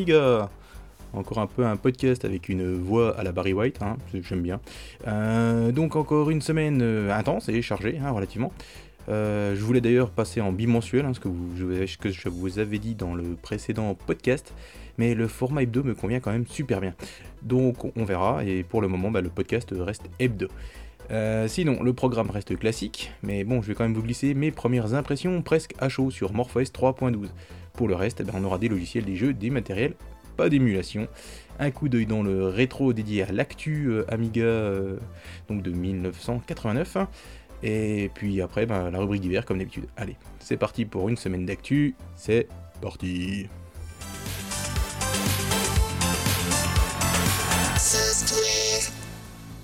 Amiga. Encore un peu un podcast avec une voix à la Barry White, hein, j'aime bien. Euh, donc encore une semaine euh, intense et chargée, hein, relativement. Euh, je voulais d'ailleurs passer en bimensuel, hein, ce, que je, vous avais dit dans le précédent podcast, mais le format hebdo me convient quand même super bien. Donc on verra, et pour le moment, bah, le podcast reste hebdo. Euh, sinon, le programme reste classique, mais bon, je vais quand même vous glisser mes premières impressions presque à chaud sur MorphOS 3.12. Pour le reste, eh ben, on aura des logiciels, des jeux, des matériels, pas d'émulation. Un coup d'œil dans le rétro dédié à l'actu euh, Amiga euh, donc de 1989. Et puis après, ben, la rubrique d'hiver comme d'habitude. Allez, c'est parti pour une semaine d'actu. C'est parti.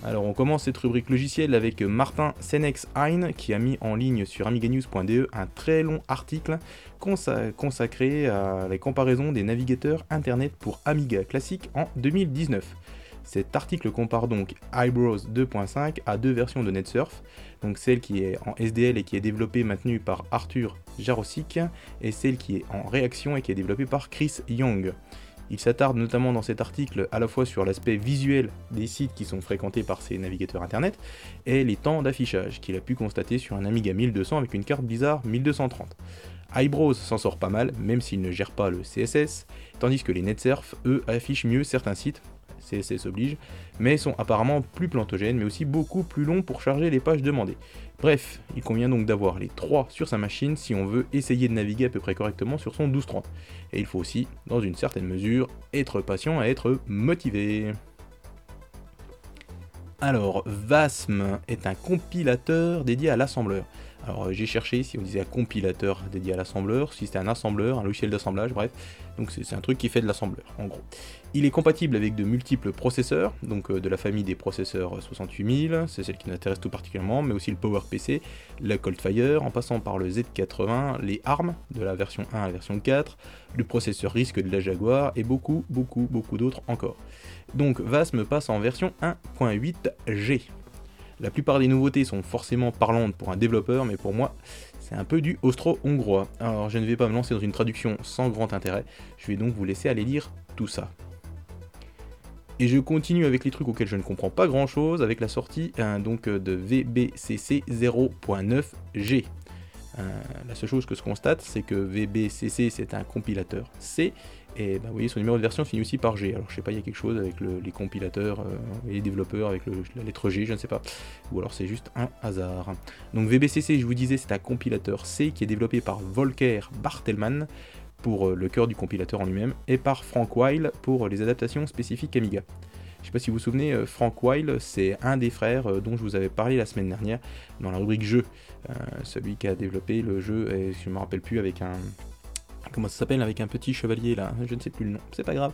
Alors on commence cette rubrique logicielle avec Martin Senex-Hein qui a mis en ligne sur amiganews.de un très long article consacré à la comparaison des navigateurs internet pour Amiga classique en 2019. Cet article compare donc Eyebrows 2.5 à deux versions de NetSurf, donc celle qui est en SDL et qui est développée et maintenue par Arthur Jarosik, et celle qui est en réaction et qui est développée par Chris Young. Il s'attarde notamment dans cet article à la fois sur l'aspect visuel des sites qui sont fréquentés par ces navigateurs internet et les temps d'affichage qu'il a pu constater sur un Amiga 1200 avec une carte Blizzard 1230. Eyebrows s'en sort pas mal, même s'il ne gère pas le CSS, tandis que les NetSurf, eux, affichent mieux certains sites, CSS oblige, mais sont apparemment plus plantogènes, mais aussi beaucoup plus longs pour charger les pages demandées. Bref, il convient donc d'avoir les trois sur sa machine si on veut essayer de naviguer à peu près correctement sur son 1230. Et il faut aussi, dans une certaine mesure, être patient et être motivé. Alors, VASM est un compilateur dédié à l'assembleur. Alors j'ai cherché si on disait un compilateur dédié à l'assembleur, si c'était un assembleur, un logiciel d'assemblage, bref. Donc c'est un truc qui fait de l'assembleur, en gros. Il est compatible avec de multiples processeurs, donc euh, de la famille des processeurs 68000, c'est celle qui nous intéresse tout particulièrement, mais aussi le PowerPC, la Coldfire, en passant par le Z80, les ARM, de la version 1 à la version 4, le processeur RISC de la Jaguar, et beaucoup, beaucoup, beaucoup d'autres encore. Donc VASM passe en version 1.8G. La plupart des nouveautés sont forcément parlantes pour un développeur, mais pour moi, c'est un peu du austro-hongrois. Alors je ne vais pas me lancer dans une traduction sans grand intérêt, je vais donc vous laisser aller lire tout ça. Et je continue avec les trucs auxquels je ne comprends pas grand chose, avec la sortie hein, donc, de VBCC 0.9G. Euh, la seule chose que je constate, c'est que VBCC c'est un compilateur C, et bah, vous voyez son numéro de version finit aussi par G. Alors je sais pas, il y a quelque chose avec les compilateurs euh, et les développeurs avec la lettre G, je ne sais pas. Ou alors c'est juste un hasard. Donc VBCC, je vous disais, c'est un compilateur C qui est développé par Volker Bartelmann pour euh, le cœur du compilateur en lui-même, et par Frank Weil pour les adaptations spécifiques Amiga. Je sais pas si vous vous souvenez, euh, Frank Weil, c'est un des frères euh, dont je vous avais parlé la semaine dernière dans la rubrique jeu. Euh, celui qui a développé le jeu, et je me rappelle plus, avec un. Comment ça s'appelle Avec un petit chevalier là, je ne sais plus le nom, c'est pas grave.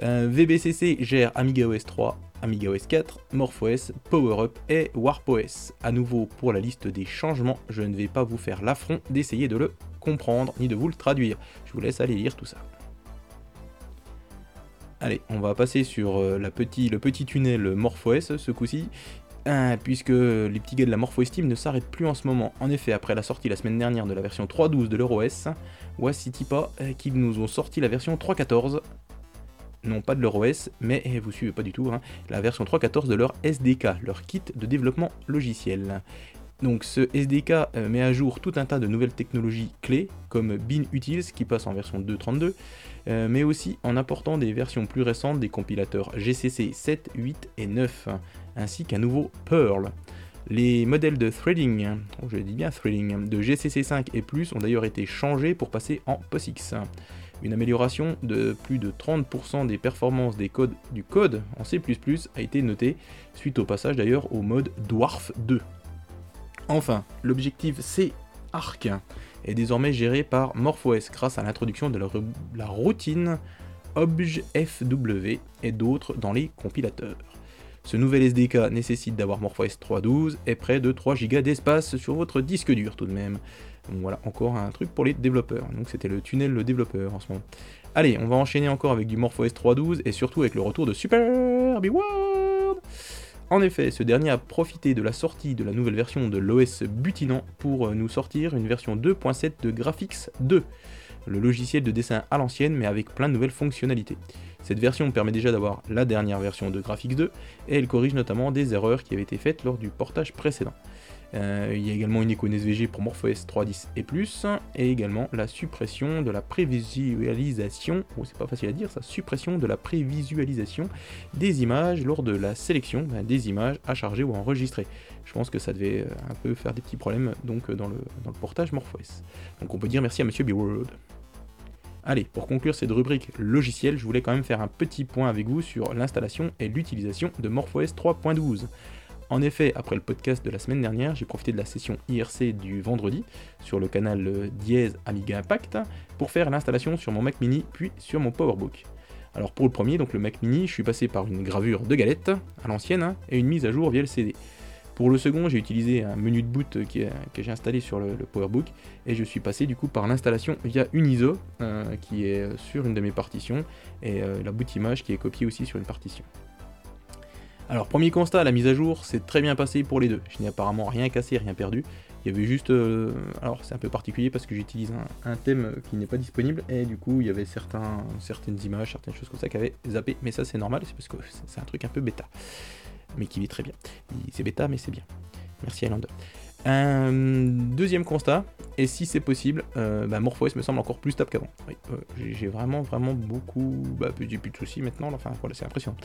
VBCC gère AmigaOS 3, AmigaOS 4, MorphOS, PowerUp et WarpOS. A nouveau pour la liste des changements, je ne vais pas vous faire l'affront d'essayer de le comprendre ni de vous le traduire. Je vous laisse aller lire tout ça. Allez, on va passer sur euh, le petit tunnel MorphOS ce coup-ci, puisque les petits gars de la MorphOS Team ne s'arrêtent plus en ce moment. En effet, après la sortie la semaine dernière de la version 3.12 de leur OS, voici pas euh, qu'ils nous ont sorti la version 3.14. Non pas de leur OS, mais eh, vous suivez pas du tout, hein, la version 3.14 de leur SDK, leur kit de développement logiciel. Donc ce SDK euh, met à jour tout un tas de nouvelles technologies clés, comme BinUtils qui passe en version 2.32, euh, mais aussi en apportant des versions plus récentes des compilateurs GCC 7, 8 et 9, ainsi qu'un nouveau Perl. Les modèles de threading, oh, je dis bien threading, de GCC 5 et plus ont d'ailleurs été changés pour passer en POSIX. Une amélioration de plus de 30% des performances des codes, du code en C++ a été notée, suite au passage d'ailleurs au mode Dwarf 2. Enfin, l'objectif C-Arc est désormais géré par MorphOS grâce à l'introduction de la, routine ObjFW et d'autres dans les compilateurs. Ce nouvel SDK nécessite d'avoir MorphOS 3.12 et près de 3 Go d'espace sur votre disque dur tout de même. Voilà, encore un truc pour les développeurs. Donc c'était le tunnel le développeur en ce moment. Allez, on va enchaîner encore avec du MorphOS 3.12 et surtout avec le retour de Super en effet, ce dernier a profité de la sortie de la nouvelle version de l'OS butinant pour euh, nous sortir une version 2.7 de Graphics 2. le logiciel de dessin à l'ancienne mais avec plein de nouvelles fonctionnalités. Cette version permet déjà d'avoir la dernière version de Graphics 2 et elle corrige notamment des erreurs qui avaient été faites lors du portage précédent. Euh, il y a également une icône SVG pour MorphOS 3.10 et plus, et également la suppression de la prévisualisation, oh, c'est pas facile à dire ça, suppression de la prévisualisation des images lors de la sélection ben, des images à charger ou à enregistrer. Je pense que ça devait euh, un peu faire des petits problèmes donc dans le, dans le portage MorphOS. Donc on peut dire merci à Monsieur Beworld. Allez, pour conclure cette rubrique logicielle, je voulais quand même faire un petit point avec vous sur l'installation et l'utilisation de MorphOS 3.12. En effet, après le podcast de la semaine dernière, j'ai profité de la session IRC du vendredi sur le canal euh, Dièse Amiga Impact pour faire l'installation sur mon Mac mini puis sur mon PowerBook. Alors pour le premier, donc le Mac mini, je suis passé par une gravure de galette à l'ancienne hein, et une mise à jour via le CD. Pour le second, j'ai utilisé un menu de boot euh, que j'ai installé sur le, PowerBook et je suis passé du coup par l'installation via une ISO euh, qui est sur une de mes partitions et la boot image qui est copiée aussi sur une partition. Alors premier constat, la mise à jour c'est très bien passé pour les deux. Je n'ai apparemment rien cassé, rien perdu. Il y avait juste... Euh, alors c'est un peu particulier parce que j'utilise un, thème qui n'est pas disponible et du coup il y avait certaines images, certaines choses comme ça qui avaient zappé. Mais ça c'est normal, c'est parce que c'est un truc un peu bêta. Mais qui vit très bien. C'est bêta mais c'est bien. Merci Highlander. Un deuxième constat, et si c'est possible, euh, bah, MorphOS me semble encore plus stable qu'avant. Euh, j'ai vraiment, vraiment beaucoup. Bah, j'ai plus de soucis maintenant, enfin voilà, c'est impressionnant.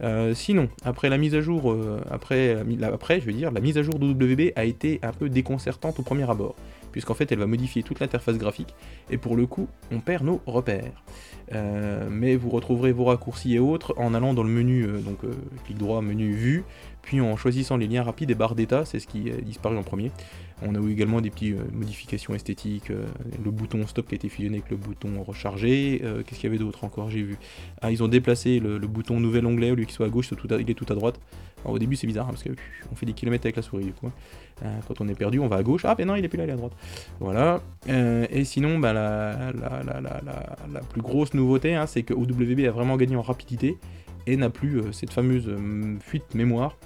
Euh, sinon, après la mise à jour, après, après, je veux dire, la mise à jour d'OWB a été un peu déconcertante au premier abord, puisqu'en fait elle va modifier toute l'interface graphique, et pour le coup, on perd nos repères. mais vous retrouverez vos raccourcis et autres en allant dans le menu, donc clic droit, menu vue, puis en choisissant les liens rapides et barres d'état, c'est ce qui est disparu en premier. On a eu également des petites euh, modifications esthétiques, euh, le bouton stop qui a été fusionné avec le bouton recharger, euh, qu'est-ce qu'il y avait d'autre encore j'ai vu Ah ils ont déplacé le, bouton nouvel onglet au lieu qu'il soit à gauche, il est tout à droite. Au début c'est bizarre hein, parce qu'on fait des kilomètres avec la souris du coup. Hein. Quand on est perdu on va à gauche, ah mais non il est plus là, il est à droite. Voilà. et sinon bah, la, plus grosse nouveauté hein, c'est que OWB a vraiment gagné en rapidité et n'a plus cette fameuse fuite mémoire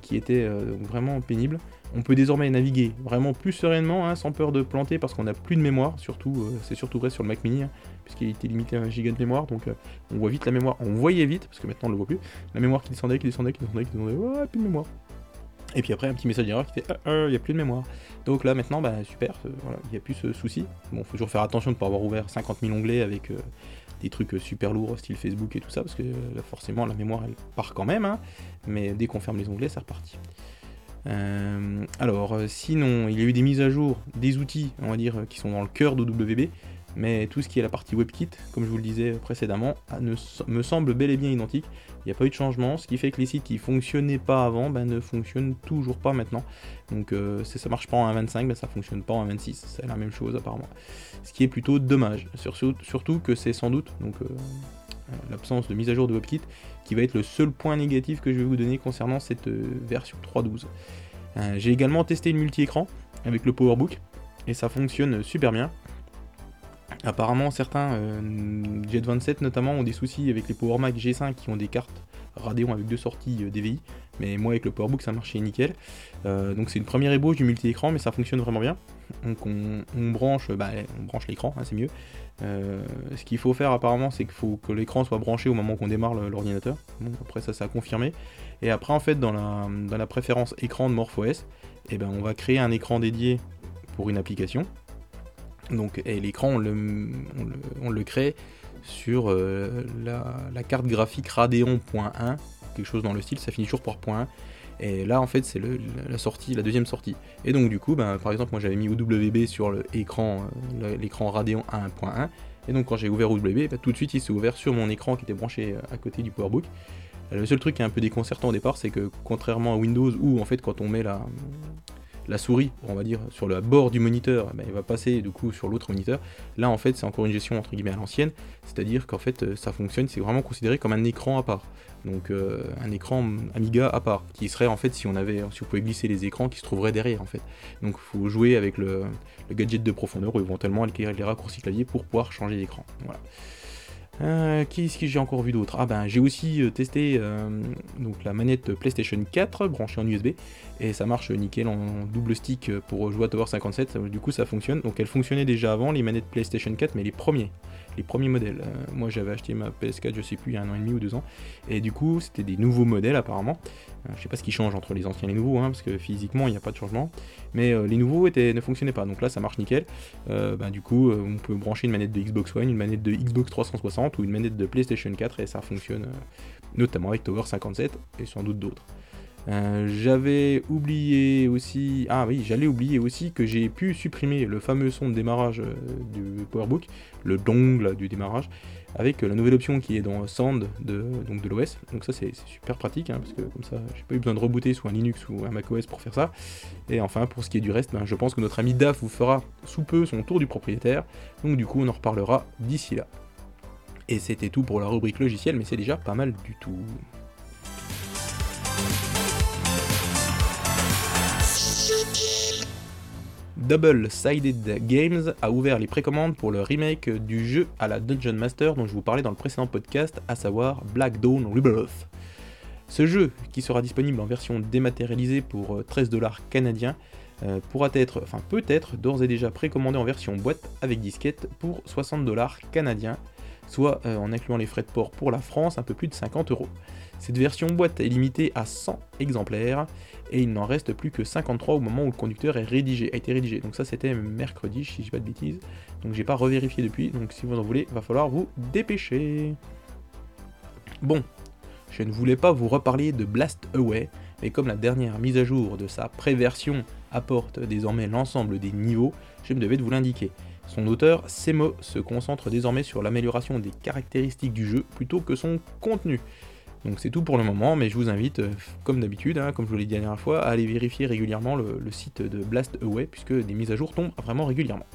qui était vraiment pénible. On peut désormais naviguer vraiment plus sereinement, hein, sans peur de planter, parce qu'on n'a plus de mémoire, surtout, euh, c'est surtout vrai sur le Mac Mini, hein, puisqu'il était limité à 1 giga de mémoire, donc euh, on voit vite la mémoire, on voyait vite, parce que maintenant on le voit plus, la mémoire qui descendait, qui descendait, qui descendait, qui descendait, ouais, plus de mémoire. Et puis après, un petit message d'erreur qui fait ah, il n'y a plus de mémoire. Donc là, maintenant, bah, super, euh, il n'y a plus ce souci. Bon, faut toujours faire attention de ne pas avoir ouvert 50 000 onglets avec des trucs super lourds, style Facebook et tout ça, parce que forcément, la mémoire, elle part quand même, hein. mais dès qu'on ferme les onglets, c'est reparti. Euh, alors, euh, sinon, il y a eu des mises à jour des outils, on va dire, qui sont dans le cœur d'OWB, mais tout ce qui est la partie WebKit, comme je vous le disais précédemment, me semble bel et bien identique. Il n'y a pas eu de changement, ce qui fait que les sites qui fonctionnaient pas avant ben, ne fonctionnent toujours pas maintenant. Donc euh, si ça marche pas en 1.25, ben, ça fonctionne pas en 1.26, c'est la même chose apparemment. Ce qui est plutôt dommage, surtout que c'est sans doute donc l'absence de mise à jour de WebKit qui va être le seul point négatif que je vais vous donner concernant cette euh, version 3.12. Euh, j'ai également testé une multi-écran avec le PowerBook et ça fonctionne super bien. Apparemment certains euh, Jet 27 notamment ont des soucis avec les PowerMac G5 qui ont des cartes Radeon avec deux sorties DVI, mais moi avec le PowerBook ça marchait nickel. donc c'est une première ébauche du multi-écran mais ça fonctionne vraiment bien. Donc on, branche, bah, branche l'écran, hein, c'est mieux. Euh, ce qu'il faut faire apparemment, c'est qu'il faut que l'écran soit branché au moment qu'on démarre l'ordinateur. après ça, ça a confirmé. Et après, en fait, dans la, dans la préférence écran de MorphOS, eh ben, on va créer un écran dédié pour une application. Donc, et l'écran, on le, crée sur euh, la, carte graphique Radeon.1, quelque chose dans le style, ça finit toujours par .1. Et là, en fait, c'est la deuxième sortie. Et donc, du coup, ben, par exemple, moi j'avais mis OWB sur l'écran, euh, l'écran Radeon 1.1. Et donc, quand j'ai ouvert OWB, ben, tout de suite, il s'est ouvert sur mon écran qui était branché euh, à côté du PowerBook. Le seul truc qui est un peu déconcertant au départ, c'est que contrairement à Windows, où en fait, quand on met la, la souris, on va dire, sur le bord du moniteur, eh ben, il va passer du coup sur l'autre moniteur. Là, en fait, c'est encore une gestion entre guillemets à l'ancienne, c'est-à-dire qu'en fait, euh, ça fonctionne, c'est vraiment considéré comme un écran à part. Donc, euh, un écran Amiga à part, qui serait en fait, si on avait, si on pouvait glisser les écrans, qui se trouveraient derrière en fait. Donc, il faut jouer avec le, gadget de profondeur ou éventuellement avec les raccourcis clavier pour pouvoir changer d'écran. Euh, Qu'est-ce que j'ai encore vu d'autre? Ah ben j'ai aussi euh, testé euh, la manette PlayStation 4 branchée en USB et ça marche nickel en double stick pour jouer à Tower 57. Du coup ça fonctionne. Donc elle fonctionnait déjà avant les manettes PlayStation 4 mais les premiers les premiers modèles. Euh, moi j'avais acheté ma PS4, je sais plus, il y a un an et demi ou deux ans. Et du coup, c'était des nouveaux modèles apparemment. Euh, je sais pas ce qui change entre les anciens et les nouveaux, hein, parce que physiquement il n'y a pas de changement. Mais euh, les nouveaux étaient, ne fonctionnaient pas. Donc là ça marche nickel. Bah, du coup, on peut brancher une manette de Xbox One, une manette de Xbox 360 ou une manette de PlayStation 4 et ça fonctionne notamment avec Tower 57 et sans doute d'autres. Euh, j'avais oublié aussi, ah oui, j'allais oublier aussi que j'ai pu supprimer le fameux son de démarrage euh, du PowerBook, le dongle du démarrage, avec la nouvelle option qui est dans Sound de, donc de l'OS. Donc ça c'est super pratique, hein, parce que comme ça j'ai pas eu besoin de rebooter sous un Linux ou un macOS pour faire ça. Et enfin pour ce qui est du reste, ben, je pense que notre ami DAF vous fera sous peu son tour du propriétaire. Donc du coup on en reparlera d'ici là. Et c'était tout pour la rubrique logiciel, mais c'est déjà pas mal du tout. Double Sided Games a ouvert les précommandes pour le remake du jeu à la Dungeon Master dont je vous parlais dans le précédent podcast, à savoir Black Dawn Rebirth. Ce jeu, qui sera disponible en version dématérialisée pour 13 euh, dollars canadiens, euh, pourra être, enfin peut être d'ores et déjà précommandé en version boîte avec disquette pour 60 dollars canadiens, soit euh, en incluant les frais de port pour la France un peu plus de 50 euros. Cette version boîte est limitée à 100 exemplaires et il n'en reste plus que 53 au moment où le conducteur est rédigé, a été rédigé. Donc ça c'était mercredi, si je dis pas de bêtises. Donc j'ai pas revérifié depuis, donc si vous en voulez, va falloir vous dépêcher. Bon, je ne voulais pas vous reparler de Blast Away, mais comme la dernière mise à jour de sa préversion apporte désormais l'ensemble des niveaux, je me devais de vous l'indiquer. Son auteur, Semo, se concentre désormais sur l'amélioration des caractéristiques du jeu plutôt que son contenu. Donc c'est tout pour le moment, mais je vous invite, euh, comme d'habitude, hein, comme je vous l'ai dit la dernière fois, à aller vérifier régulièrement le, site de Blast Away, puisque des mises à jour tombent vraiment régulièrement.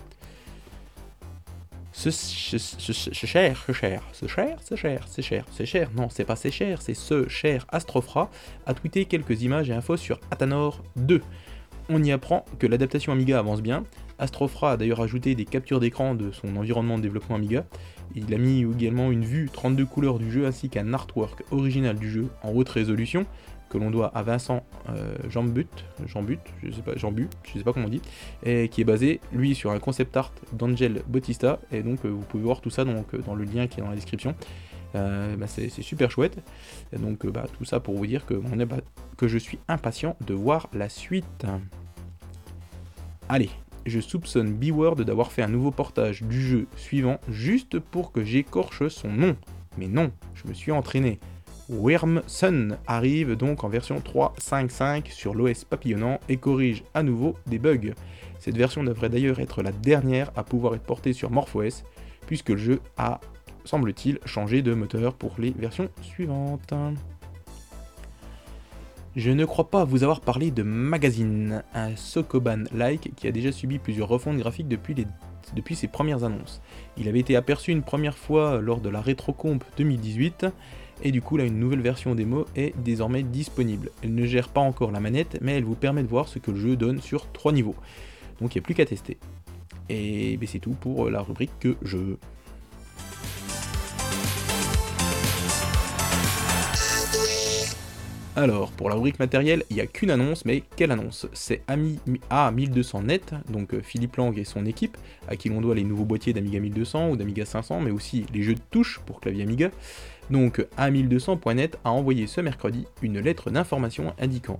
Ce, cher, ce cher, ce cher, ce cher, c'est cher, c'est cher, non, c'est pas c'est cher, c'est ce cher Astrofra a tweeté quelques images et infos sur Athanor 2. On y apprend que l'adaptation Amiga avance bien. Astrofra a d'ailleurs ajouté des captures d'écran de son environnement de développement Amiga, il a mis également une vue 32 couleurs du jeu ainsi qu'un artwork original du jeu en haute résolution que l'on doit à Vincent euh, Jambut, Jambut, je sais sais pas comment on dit, et qui est basé lui sur un concept art d'Angel Bautista et donc euh, vous pouvez voir tout ça euh, dans le lien qui est dans la description. Bah, c'est super chouette. Et donc bah, tout ça pour vous dire que, que je suis impatient de voir la suite. Allez, je soupçonne B-Word d'avoir fait un nouveau portage du jeu suivant juste pour que j'écorche son nom. Mais non, je me suis entraîné. Worm Sun arrive donc en version 3.5.5 sur l'OS papillonnant et corrige à nouveau des bugs. Cette version devrait d'ailleurs être la dernière à pouvoir être portée sur MorphOS, puisque le jeu a, semble-t-il, changé de moteur pour les versions suivantes. Je ne crois pas vous avoir parlé de Magazine, un Sokoban-like qui a déjà subi plusieurs refontes graphiques depuis, ses premières annonces. Il avait été aperçu une première fois lors de la RetroComp 2018, et du coup là une nouvelle version démo est désormais disponible. Elle ne gère pas encore la manette, mais elle vous permet de voir ce que le jeu donne sur 3 niveaux. Donc il n'y a plus qu'à tester. Et c'est tout pour la rubrique que je... Alors, pour la rubrique matérielle, il n'y a qu'une annonce, mais quelle annonce? C'est A1200Net, donc euh, Philippe Lang et son équipe, à qui l'on doit les nouveaux boîtiers d'Amiga 1200 ou d'Amiga 500, mais aussi les jeux de touche pour clavier Amiga. Donc A1200.net a envoyé ce mercredi une lettre d'information indiquant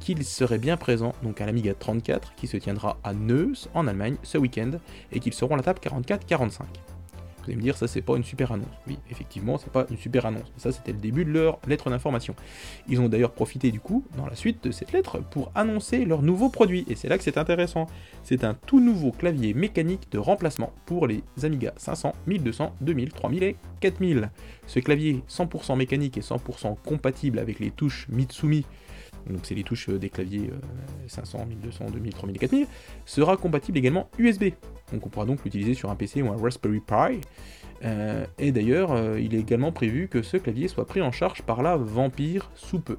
qu'il serait bien présent donc à l'Amiga 34 qui se tiendra à Neuss en Allemagne ce week-end et qu'ils seront à la table 44-45 allez me dire, ça c'est pas une super annonce. Oui, effectivement, c'est pas une super annonce. Ça c'était le début de leur lettre d'information. Ils ont d'ailleurs profité du coup, dans la suite de cette lettre, pour annoncer leur nouveau produit. Et c'est là que c'est intéressant. C'est un tout nouveau clavier mécanique de remplacement pour les Amiga 500, 1200, 2000, 3000 et 4000. Ce clavier 100% mécanique et 100% compatible avec les touches Mitsumi donc c'est les touches des claviers 500, 1200, 2000, 3000 et 4000, sera compatible également USB. Donc on pourra donc l'utiliser sur un PC ou un Raspberry Pi. Euh, et d'ailleurs, euh, il est également prévu que ce clavier soit pris en charge par la Vampire sous peu.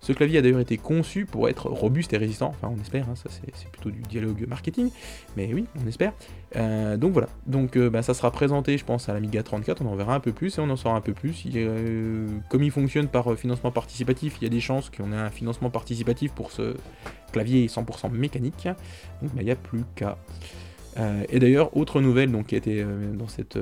Ce clavier a d'ailleurs été conçu pour être robuste et résistant, enfin on espère, hein, ça c'est plutôt du dialogue marketing, mais oui, on espère. Euh, donc voilà, donc bah, ça sera présenté je pense à l'Amiga 34, on en verra un peu plus et on en saura un peu plus. comme il fonctionne par financement participatif, il y a des chances qu'on ait un financement participatif pour ce clavier 100% mécanique, donc bah, il n'y a plus qu'à... et d'ailleurs, autre nouvelle donc, qui a été dans cette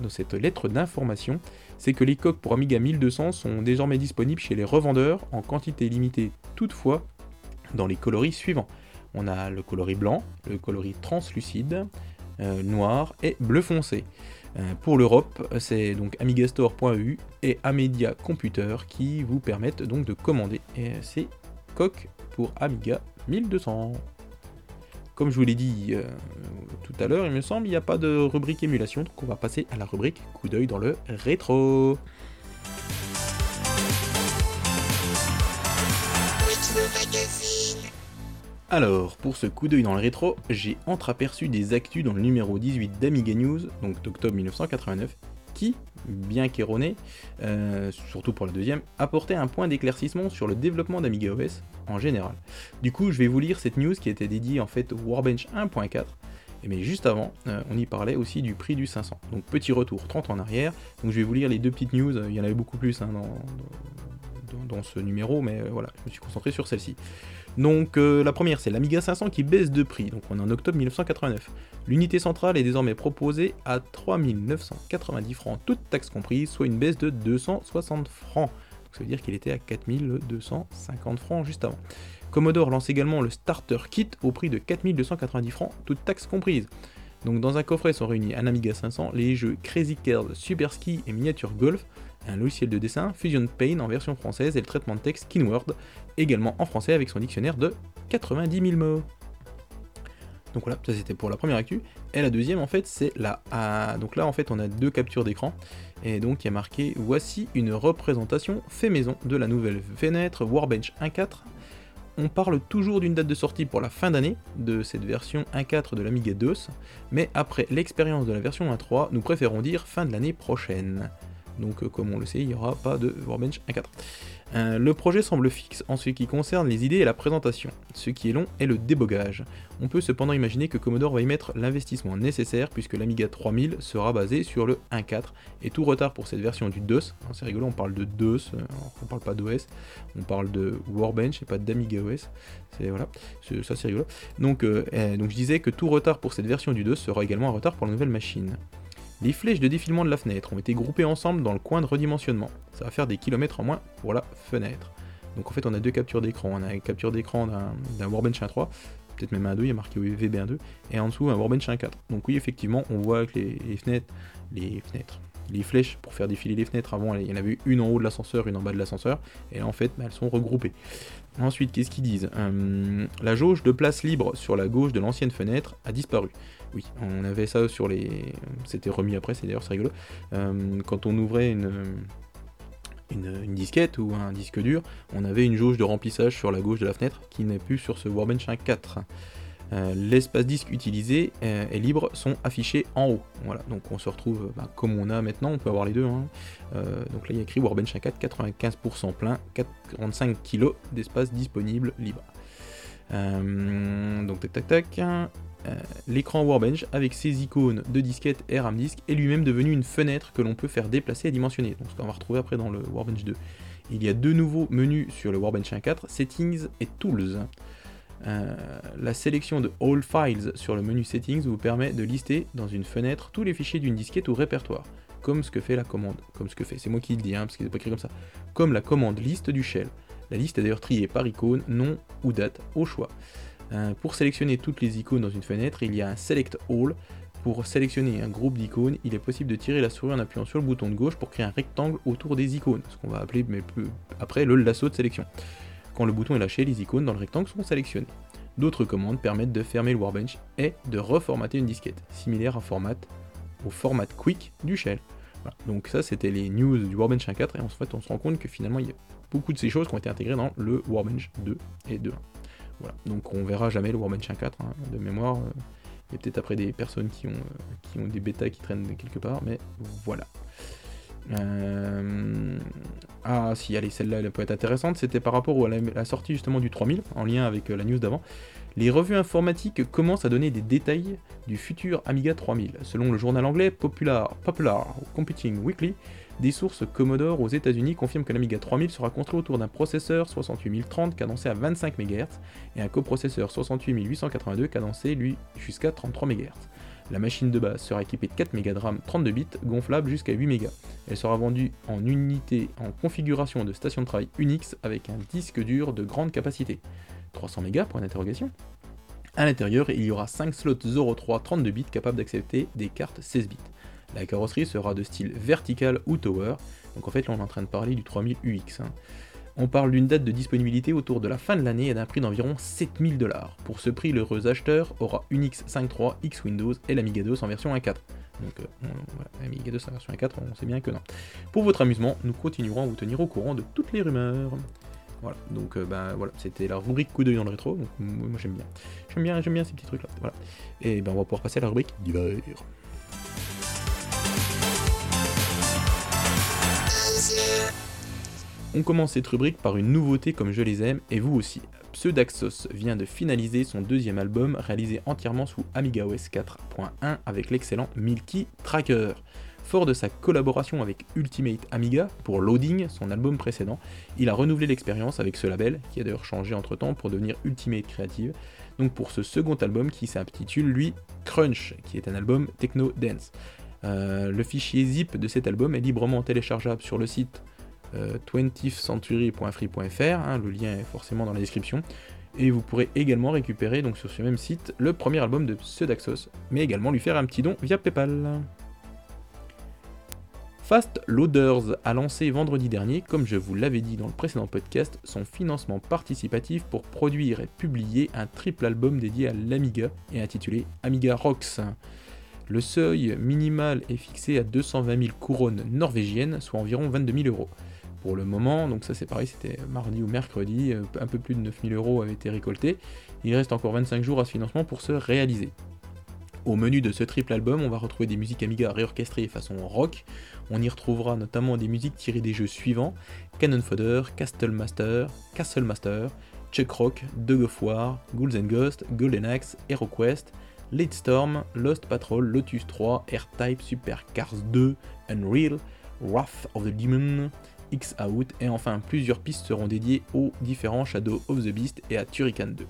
dans cette lettre d'information, c'est que les coques pour Amiga 1200 sont désormais disponibles chez les revendeurs en quantité limitée toutefois dans les coloris suivants. On a le coloris blanc, le coloris translucide, euh, noir et bleu foncé. Euh, pour l'Europe, c'est donc amigastore.eu et Amedia Computer qui vous permettent donc de commander ces coques pour Amiga 1200. Comme je vous l'ai dit euh, tout à l'heure, il me semble, il n'y a pas de rubrique émulation, donc on va passer à la rubrique coup d'œil dans le rétro. Alors, pour ce coup d'œil dans le rétro, j'ai entreaperçu des actus dans le numéro 18 d'Amiga News, donc d'octobre 1989, qui, bien qu'erroné, euh, surtout pour la deuxième, apportait un point d'éclaircissement sur le développement d'Amiga OS en général. Du coup, je vais vous lire cette news qui était dédiée en fait au Warbench 1.4. Mais juste avant, euh, on y parlait aussi du prix du 500. Donc petit retour, 30 en arrière. Donc je vais vous lire les deux petites news, il y en avait beaucoup plus hein, dans, ce numéro, mais euh, voilà, je me suis concentré sur celle-ci. Donc la première, c'est l'Amiga 500 qui baisse de prix. Donc on est en octobre 1989. L'unité centrale est désormais proposée à 3990 francs, toutes taxes comprises, soit une baisse de 260 francs. ça veut dire qu'il était à 4250 francs juste avant. Commodore lance également le Starter Kit au prix de 4290 francs, toutes taxes comprises. Donc dans un coffret sont réunis un Amiga 500, les jeux Crazy Curve, Super Ski et Miniature Golf, un logiciel de dessin, Fusion Paint en version française et le traitement de texte Kinword, également en français avec son dictionnaire de 90 000 mots. Donc voilà, ça c'était pour la première actu. Et la deuxième en fait c'est la... donc là en fait on a deux captures d'écran. Et donc il y a marqué voici une représentation fait maison de la nouvelle fenêtre Warbench 1.4. On parle toujours d'une date de sortie pour la fin d'année de cette version 1.4 de l'Amiga DOS, mais après l'expérience de la version 1.3, nous préférons dire fin de l'année prochaine. Donc euh, comme on le sait, il n'y aura pas de Warbench 1.4. Euh, le projet semble fixe en ce qui concerne les idées et la présentation. Ce qui est long est le débogage. On peut cependant imaginer que Commodore va y mettre l'investissement nécessaire puisque l'Amiga 3000 sera basé sur le 1.4 et tout retard pour cette version du DOS, hein, c'est rigolo, on parle de DOS, euh, on parle pas d'OS, on parle de Warbench et pas d'Amiga OS, c'est voilà, ça c'est rigolo. Donc, donc je disais que tout retard pour cette version du DOS sera également un retard pour la nouvelle machine. Les flèches de défilement de la fenêtre ont été groupées ensemble dans le coin de redimensionnement. Ça va faire des kilomètres en moins pour la fenêtre. Donc en fait on a deux captures d'écran. On a une capture d'écran d'un Warbench 1.3, peut-être même un 2, il y a marqué VB1.2, et en dessous un Warbench 1.4. Donc oui effectivement on voit que les, fenêtres, les fenêtres, les flèches pour faire défiler les fenêtres avant, il y en avait une en haut de l'ascenseur, une en bas de l'ascenseur, et là en fait elles sont regroupées. Ensuite, qu'est-ce qu'ils disent? Euh, La jauge de place libre sur la gauche de l'ancienne fenêtre a disparu. Oui, on avait ça sur les. C'était remis après, c'est d'ailleurs rigolo. Euh, quand on ouvrait une, disquette ou un disque dur, on avait une jauge de remplissage sur la gauche de la fenêtre qui n'est plus sur ce Warbench 1.4. Euh, l'espace disque utilisé euh, et libre sont affichés en haut. Voilà, donc on se retrouve bah, comme on a maintenant, on peut avoir les deux. Hein. donc là il y a écrit Warbench 1.4, 95% plein, 45 kg d'espace disponible libre. donc tac tac tac. Euh, l'écran Warbench avec ses icônes de disquette et RAM disk est lui-même devenu une fenêtre que l'on peut faire déplacer et dimensionner, donc ce qu'on va retrouver après dans le Warbench 2. Il y a deux nouveaux menus sur le Warbench 1.4, Settings et Tools. Euh, la sélection de All Files sur le menu Settings vous permet de lister dans une fenêtre tous les fichiers d'une disquette ou répertoire, comme ce que fait la commande, comme ce que fait, c'est moi qui le dis, hein, parce qu'il n'est pas écrit comme ça, comme la commande liste du shell. La liste est d'ailleurs triée par icône, nom ou date au choix. Euh, pour sélectionner toutes les icônes dans une fenêtre, il y a un Select All. Pour sélectionner un groupe d'icônes, il est possible de tirer la souris en appuyant sur le bouton de gauche pour créer un rectangle autour des icônes, ce qu'on va appeler après le lasso de sélection. Quand le bouton est lâché, les icônes dans le rectangle sont sélectionnées. D'autres commandes permettent de fermer le Warbench et de reformater une disquette, similaire à format, au format Quick du shell. Donc ça c'était les news du Warbench 1.4 et en fait on se rend compte que finalement il y a beaucoup de ces choses qui ont été intégrées dans le Warbench 2 et 2.1. Donc on verra jamais le Warbench 1.4 hein, de mémoire. Il y a peut-être après des personnes qui ont, euh, des bêtas qui traînent quelque part, mais voilà. Euh, Ah si, allez, celle-là, elle peut être intéressante, c'était par rapport à la, sortie justement du 3000, en lien avec euh, la news d'avant. Les revues informatiques commencent à donner des détails du futur Amiga 3000. Selon le journal anglais Popular, Computing Weekly, des sources Commodore aux États-Unis confirment que l'Amiga 3000 sera construit autour d'un processeur 68030 cadencé à 25 MHz et un coprocesseur 68882 cadencé lui jusqu'à 33 MHz. La machine de base sera équipée de 4 MB de RAM 32 bits gonflable jusqu'à 8 MB. Elle sera vendue en unité en configuration de station de travail Unix avec un disque dur de grande capacité. 300 MB pour une interrogation À l'intérieur, il y aura 5 slots 03 32 bits capables d'accepter des cartes 16 bits. La carrosserie sera de style vertical ou tower, donc en fait là on est en train de parler du 3000 UX. Hein. On parle d'une date de disponibilité autour de la fin de l'année et d'un prix d'environ 7000 dollars. Pour ce prix, l'heureux acheteur aura Unix 5.3, X Windows et l'Amiga 2 en version 1.4. Donc euh, l'Amiga 2 en version 1.4, on sait bien que non. Pour votre amusement, nous continuerons à vous tenir au courant de toutes les rumeurs. Voilà, donc ben voilà, c'était la rubrique coup d'œil dans le rétro, donc moi j'aime bien. J'aime bien, j'aime bien ces petits trucs là. Voilà. Et ben on va pouvoir passer à la rubrique d'hiver. On commence cette rubrique par une nouveauté comme je les aime, et vous aussi. Pseudaxos vient de finaliser son deuxième album réalisé entièrement sous Amiga OS 4.1 avec l'excellent Milky Tracker. Fort de sa collaboration avec Ultimate Amiga pour Loading, son album précédent, il a renouvelé l'expérience avec ce label, qui a d'ailleurs changé entre temps pour devenir Ultimate Creative, donc pour ce second album qui s'intitule lui Crunch, qui est un album techno dance. Euh, le fichier zip de cet album est librement téléchargeable sur le site 20thcentury.free.fr, euh, hein, le lien est forcément dans la description. Et vous pourrez également récupérer donc sur ce même site le premier album de Pseudaxos, mais également lui faire un petit don via PayPal. Fast Loaders a lancé vendredi dernier, comme je vous l'avais dit dans le précédent podcast, son financement participatif pour produire et publier un triple album dédié à l'Amiga et intitulé Amiga Rocks. Le seuil minimal est fixé à 220 000 couronnes norvégiennes, soit environ 22 000 euros. Pour le moment, donc ça c'est pareil, c'était mardi ou mercredi, euh, un peu plus de 9000 euros avaient été récoltés. Il reste encore 25 jours à ce financement pour se réaliser. Au menu de ce triple album, on va retrouver des musiques Amiga réorchestrées façon rock. On y retrouvera notamment des musiques tirées des jeux suivants Cannon Fodder, Castle Master, Castle Master, Chuck Rock, Dog of War, Ghouls and Ghosts, Golden Axe, HeroQuest, Late Storm, Lost Patrol, Lotus 3, R-Type, Super Cars 2, Unreal, Wrath of the Demon, X-Out, et enfin plusieurs pistes seront dédiées aux différents Shadow of the Beast et à Turrican 2.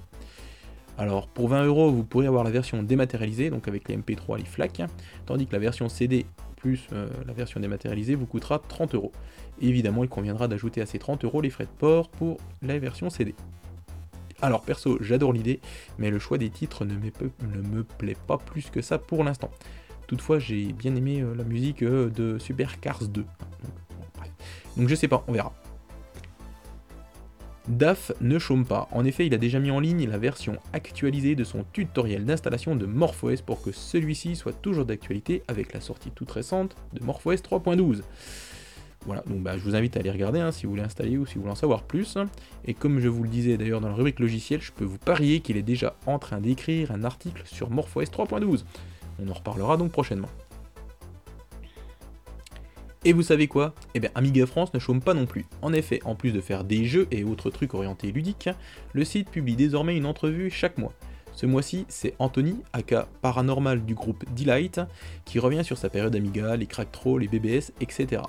Alors pour 20 euros, vous pourrez avoir la version dématérialisée, donc avec les MP3, les FLAC, tandis que la version CD plus euh, la version dématérialisée vous coûtera 30 euros. Évidemment, il conviendra d'ajouter à ces 30 euros les frais de port pour la version CD. Alors perso, j'adore l'idée, mais le choix des titres ne, me plaît pas plus que ça pour l'instant. Toutefois, j'ai bien aimé euh, la musique euh, de Super Cars 2. Donc je sais pas, on verra. DAF ne chôme pas. En effet, il a déjà mis en ligne la version actualisée de son tutoriel d'installation de MorphOS pour que celui-ci soit toujours d'actualité avec la sortie toute récente de MorphOS 3.12. Voilà, donc bah, je vous invite à aller regarder hein, si vous voulez installer ou si vous voulez en savoir plus. Et comme je vous le disais d'ailleurs dans la rubrique logiciel, je peux vous parier qu'il est déjà en train d'écrire un article sur MorphOS 3.12. On en reparlera donc prochainement. Et vous savez quoi? Eh bien Amiga France ne chôme pas non plus. En effet, en plus de faire des jeux et autres trucs orientés ludiques, le site publie désormais une entrevue chaque mois. Ce mois-ci, c'est Anthony, aka Paranormal du groupe Delight, qui revient sur sa période Amiga, les crack les BBS, etc.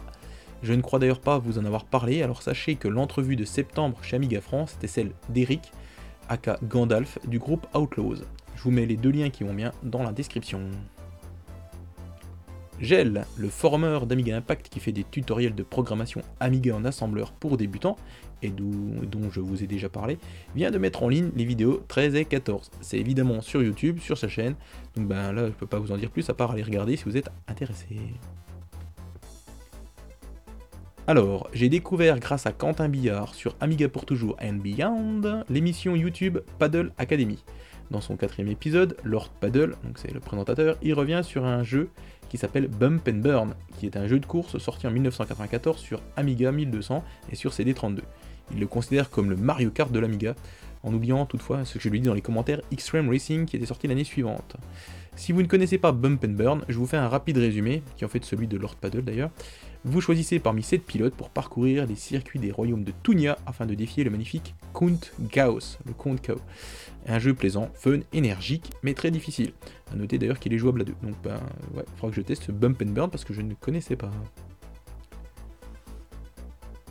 Je ne crois d'ailleurs pas vous en avoir parlé, alors sachez que l'entrevue de septembre chez Amiga France était celle d'Eric, aka Gandalf, du groupe Outlaws. Je vous mets les deux liens qui vont bien dans la description. Gel, le former d'Amiga Impact qui fait des tutoriels de programmation Amiga en assembleur pour débutants, et dont je vous ai déjà parlé, vient de mettre en ligne les vidéos 13 et 14. C'est évidemment sur YouTube, sur sa chaîne, donc ben là je peux pas vous en dire plus à part aller regarder si vous êtes intéressé. Alors, j'ai découvert grâce à Quentin Billard sur Amiga pour toujours and Beyond l'émission YouTube Paddle Academy. Dans son quatrième épisode, Lord Paddle, donc c'est le présentateur, il revient sur un jeu qui s'appelle Bump and Burn, qui est un jeu de course sorti en 1994 sur Amiga 1200 et sur CD32. Il le considère comme le Mario Kart de l'Amiga. En oubliant toutefois ce que je lui dis dans les commentaires Extreme Racing qui était sorti l'année suivante. Si vous ne connaissez pas Bump Burn, je vous fais un rapide résumé, qui est en fait celui de Lord Paddle d'ailleurs. Vous choisissez parmi 7 pilotes pour parcourir les circuits des royaumes de Tunia afin de défier le magnifique Count Chaos, le Count Chaos. Un jeu plaisant, fun, énergique, mais très difficile. A noter d'ailleurs qu'il est jouable à deux. Donc ben ouais, il faudra que je teste Bump and Burn parce que je ne connaissais pas.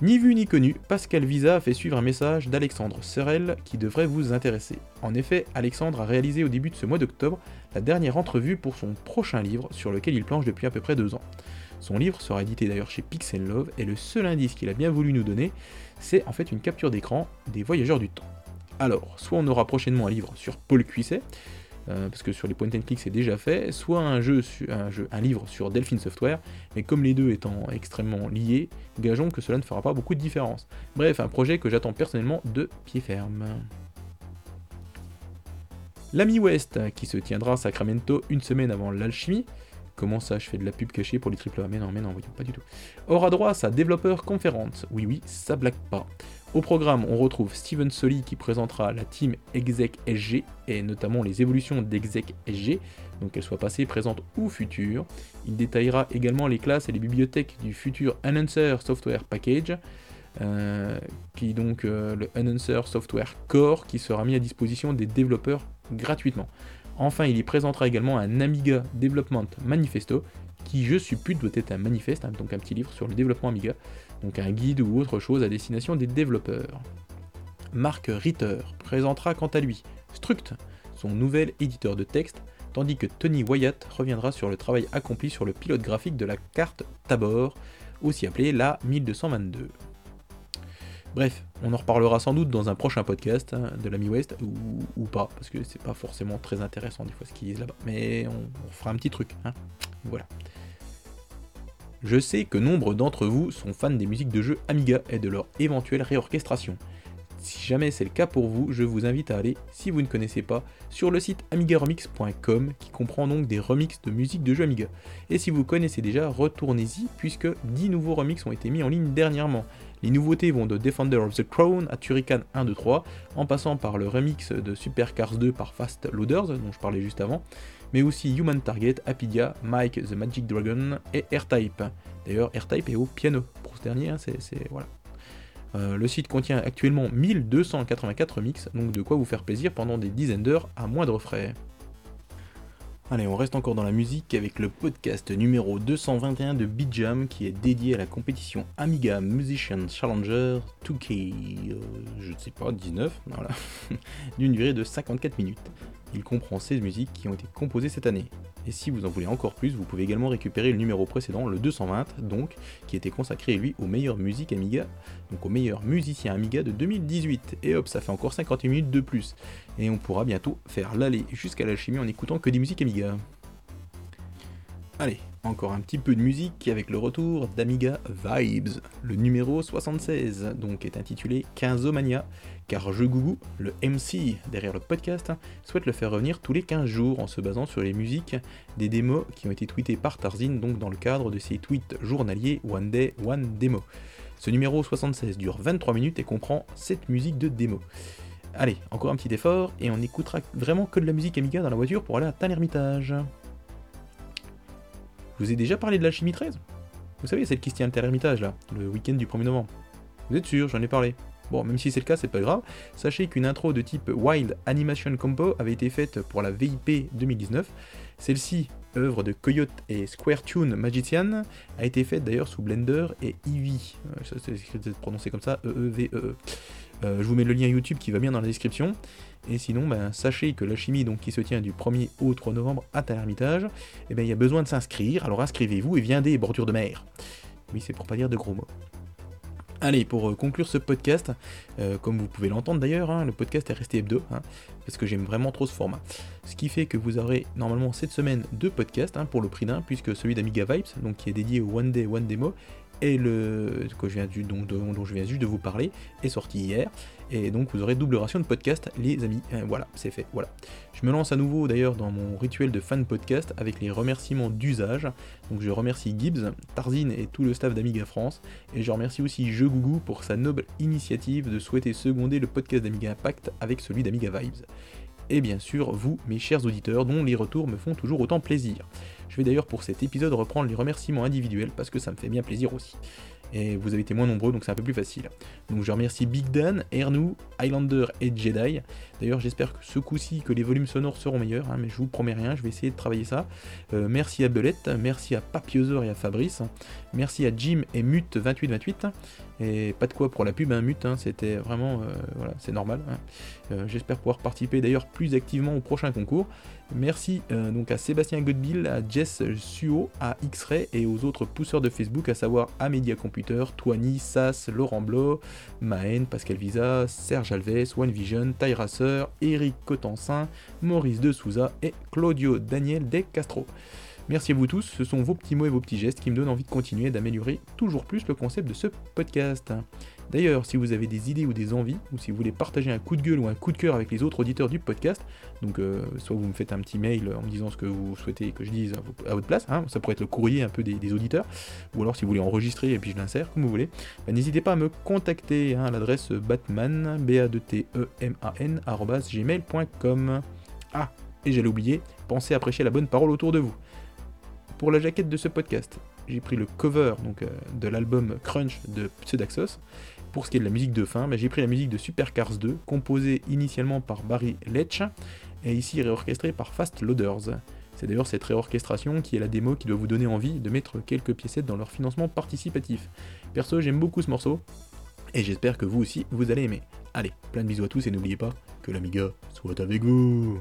Ni vu ni connu, Pascal Visa a fait suivre un message d'Alexandre Serel qui devrait vous intéresser. En effet, Alexandre a réalisé au début de ce mois d'octobre la dernière entrevue pour son prochain livre sur lequel il planche depuis à peu près deux ans. Son livre sera édité d'ailleurs chez Pixel Love et le seul indice qu'il a bien voulu nous donner, c'est en fait une capture d'écran des voyageurs du temps. Alors, soit on aura prochainement un livre sur Paul Cuisset, euh, parce que sur les point and click c'est déjà fait, soit un jeu, un livre sur Delphine Software, mais comme les deux étant extrêmement liés, gageons que cela ne fera pas beaucoup de différence. Bref, un projet que j'attends personnellement de pied ferme. L'Ami West, qui se tiendra à Sacramento une semaine avant l'alchimie, Comment ça, je fais de la pub cachée pour les triple A? Mais non, mais non, voyons, pas du tout. Aura droit à sa développeur conférence. Oui, oui, ça blague pas. Au programme, on retrouve Steven Soli qui présentera la team Exec SG et notamment les évolutions d'Exec SG, donc qu'elles soient passées, présentes ou futures. Il détaillera également les classes et les bibliothèques du futur Announcer Software Package, euh, qui donc euh, le Announcer Software Core qui sera mis à disposition des développeurs gratuitement. Enfin, il y présentera également un Amiga Development Manifesto, qui je suppute doit être un manifeste, hein, donc un petit livre sur le développement Amiga, donc un guide ou autre chose à destination des développeurs. Mark Ritter présentera quant à lui Struct, son nouvel éditeur de texte, tandis que Tony Wyatt reviendra sur le travail accompli sur le pilote graphique de la carte Tabor, aussi appelée la 1222. Bref, on en reparlera sans doute dans un prochain podcast hein, de l'ami West, ou, pas, parce que c'est pas forcément très intéressant des fois ce qu'ils disent là-bas. Mais on, fera un petit truc. Hein. Voilà. Je sais que nombre d'entre vous sont fans des musiques de jeux Amiga et de leur éventuelle réorchestration. Si jamais c'est le cas pour vous, je vous invite à aller, si vous ne connaissez pas, sur le site amigaremix.com qui comprend donc des remixes de musique de jeux Amiga. Et si vous connaissez déjà, retournez-y puisque 10 nouveaux remixes ont été mis en ligne dernièrement. Les nouveautés vont de Defender of the Crown à Turrican 1, 2, 3, en passant par le remix de Super Cars 2 par Fast Loaders, dont je parlais juste avant, mais aussi Human Target, Apidia, Mike the Magic Dragon et AirType. D'ailleurs, AirType est au piano. Pour ce dernier, hein, c'est. Voilà. Euh, le site contient actuellement 1284 remix, donc de quoi vous faire plaisir pendant des dizaines d'heures à moindre frais. Allez, on reste encore dans la musique avec le podcast numéro 221 de Jam qui est dédié à la compétition Amiga Musician Challenger 2K, euh, je ne sais pas, 19, voilà, d'une durée de 54 minutes. Il comprend 16 musiques qui ont été composées cette année. Et si vous en voulez encore plus, vous pouvez également récupérer le numéro précédent, le 220, donc, qui était consacré lui aux meilleures musiques Amiga, donc aux meilleurs musiciens Amiga de 2018. Et hop, ça fait encore 58 minutes de plus. Et on pourra bientôt faire l'aller jusqu'à l'alchimie en écoutant que des musiques Amiga. Allez, encore un petit peu de musique avec le retour d'Amiga Vibes, le numéro 76, donc est intitulé 15 Mania, car Je Gougou, le MC derrière le podcast, souhaite le faire revenir tous les 15 jours en se basant sur les musiques des démos qui ont été tweetées par Tarzin, donc dans le cadre de ses tweets journaliers One Day, One Demo. Ce numéro 76 dure 23 minutes et comprend 7 musiques de démo. Allez, encore un petit effort, et on écoutera vraiment que de la musique Amiga dans la voiture pour aller à Hermitage. Je vous ai déjà parlé de l'alchimie 13 Vous savez, celle qui se tient à Hermitage là, le week-end du 1er novembre. Vous êtes sûr, j'en ai parlé. Bon, même si c'est le cas, c'est pas grave. Sachez qu'une intro de type Wild Animation Compo avait été faite pour la VIP 2019. Celle-ci, œuvre de Coyote et Square Tune Magician, a été faite d'ailleurs sous Blender et Eevee. Euh, ça c'est prononcé comme ça, E-E-V-E-E. -E. Euh, je vous mets le lien YouTube qui va bien dans la description. Et sinon, ben, sachez que la chimie donc, qui se tient du 1er au 3 novembre à Talermitage, eh ben, il y a besoin de s'inscrire, alors inscrivez-vous et viendez, bordure de mer. Oui, c'est pour pas dire de gros mots. Allez, pour euh, conclure ce podcast, euh, comme vous pouvez l'entendre d'ailleurs, hein, le podcast est resté hebdo, hein, parce que j'aime vraiment trop ce format. Ce qui fait que vous aurez normalement cette semaine deux podcasts hein, pour le prix d'un, puisque celui d'Amiga Vibes, qui est dédié au One Day One Demo, et le que je viens dont, je viens juste de vous parler est sorti hier. Et donc vous aurez double ration de podcast, les amis. voilà, c'est fait. Voilà. Je me lance à nouveau d'ailleurs dans mon rituel de fan podcast avec les remerciements d'usage. Donc je remercie Gibbs, Tarzine et tout le staff d'Amiga France. Et je remercie aussi Je Gougou pour sa noble initiative de souhaiter seconder le podcast d'Amiga Impact avec celui d'Amiga Vibes et bien sûr vous, mes chers auditeurs, dont les retours me font toujours autant plaisir. Je vais d'ailleurs pour cet épisode reprendre les remerciements individuels parce que ça me fait bien plaisir aussi et vous avez été moins nombreux, donc c'est un peu plus facile. Donc je remercie Big Dan, Ernou, Highlander et Jedi. D'ailleurs, j'espère que ce coup-ci, que les volumes sonores seront meilleurs, hein, mais je vous promets rien, je vais essayer de travailler ça. Euh, merci à Belette, merci à Papiosor et à Fabrice, merci à Jim et Mute2828, et pas de quoi pour la pub, hein, Mute, hein, c'était vraiment, euh, voilà, c'est normal. Hein. Euh, j'espère pouvoir participer d'ailleurs plus activement au prochain concours. Merci donc à Sébastien Godbill, à Jess Suo, à X-Ray et aux autres pousseurs de Facebook, à savoir Amedia Computer, Toiny, Sass, Laurent Blo, Mahen, Pascal Visa, Serge Alves, OneVision, Tyracer, Eric Cotensin, Maurice de Souza et Claudio Daniel De Castro. Merci à vous tous, ce sont vos petits mots et vos petits gestes qui me donnent envie de continuer d'améliorer toujours plus le concept de ce podcast. D'ailleurs, si vous avez des idées ou des envies, ou si vous voulez partager un coup de gueule ou un coup de cœur avec les autres auditeurs du podcast, donc euh, soit vous me faites un petit mail en me disant ce que vous souhaitez que je dise à, votre place, hein, ça pourrait être le courrier un peu des, auditeurs, ou alors si vous voulez enregistrer et puis je l'insère, comme vous voulez, bah, n'hésitez pas à me contacter hein, à l'adresse batman, e m a n gmail.com. Ah, et j'allais oublier, pensez à prêcher la bonne parole autour de vous. Pour la jaquette de ce podcast, j'ai pris le cover donc, euh, de l'album Crunch de Pseudaxos. Pour ce qui est de la musique de fin, bah, j'ai pris la musique de Super Cars 2, composée initialement par Barry Letch, et ici réorchestrée par Fast Loaders. C'est d'ailleurs cette réorchestration qui est la démo qui doit vous donner envie de mettre quelques piécettes dans leur financement participatif. Perso, j'aime beaucoup ce morceau, et j'espère que vous aussi, vous allez aimer. Allez, plein de bisous à tous et n'oubliez pas que l'Amiga soit avec vous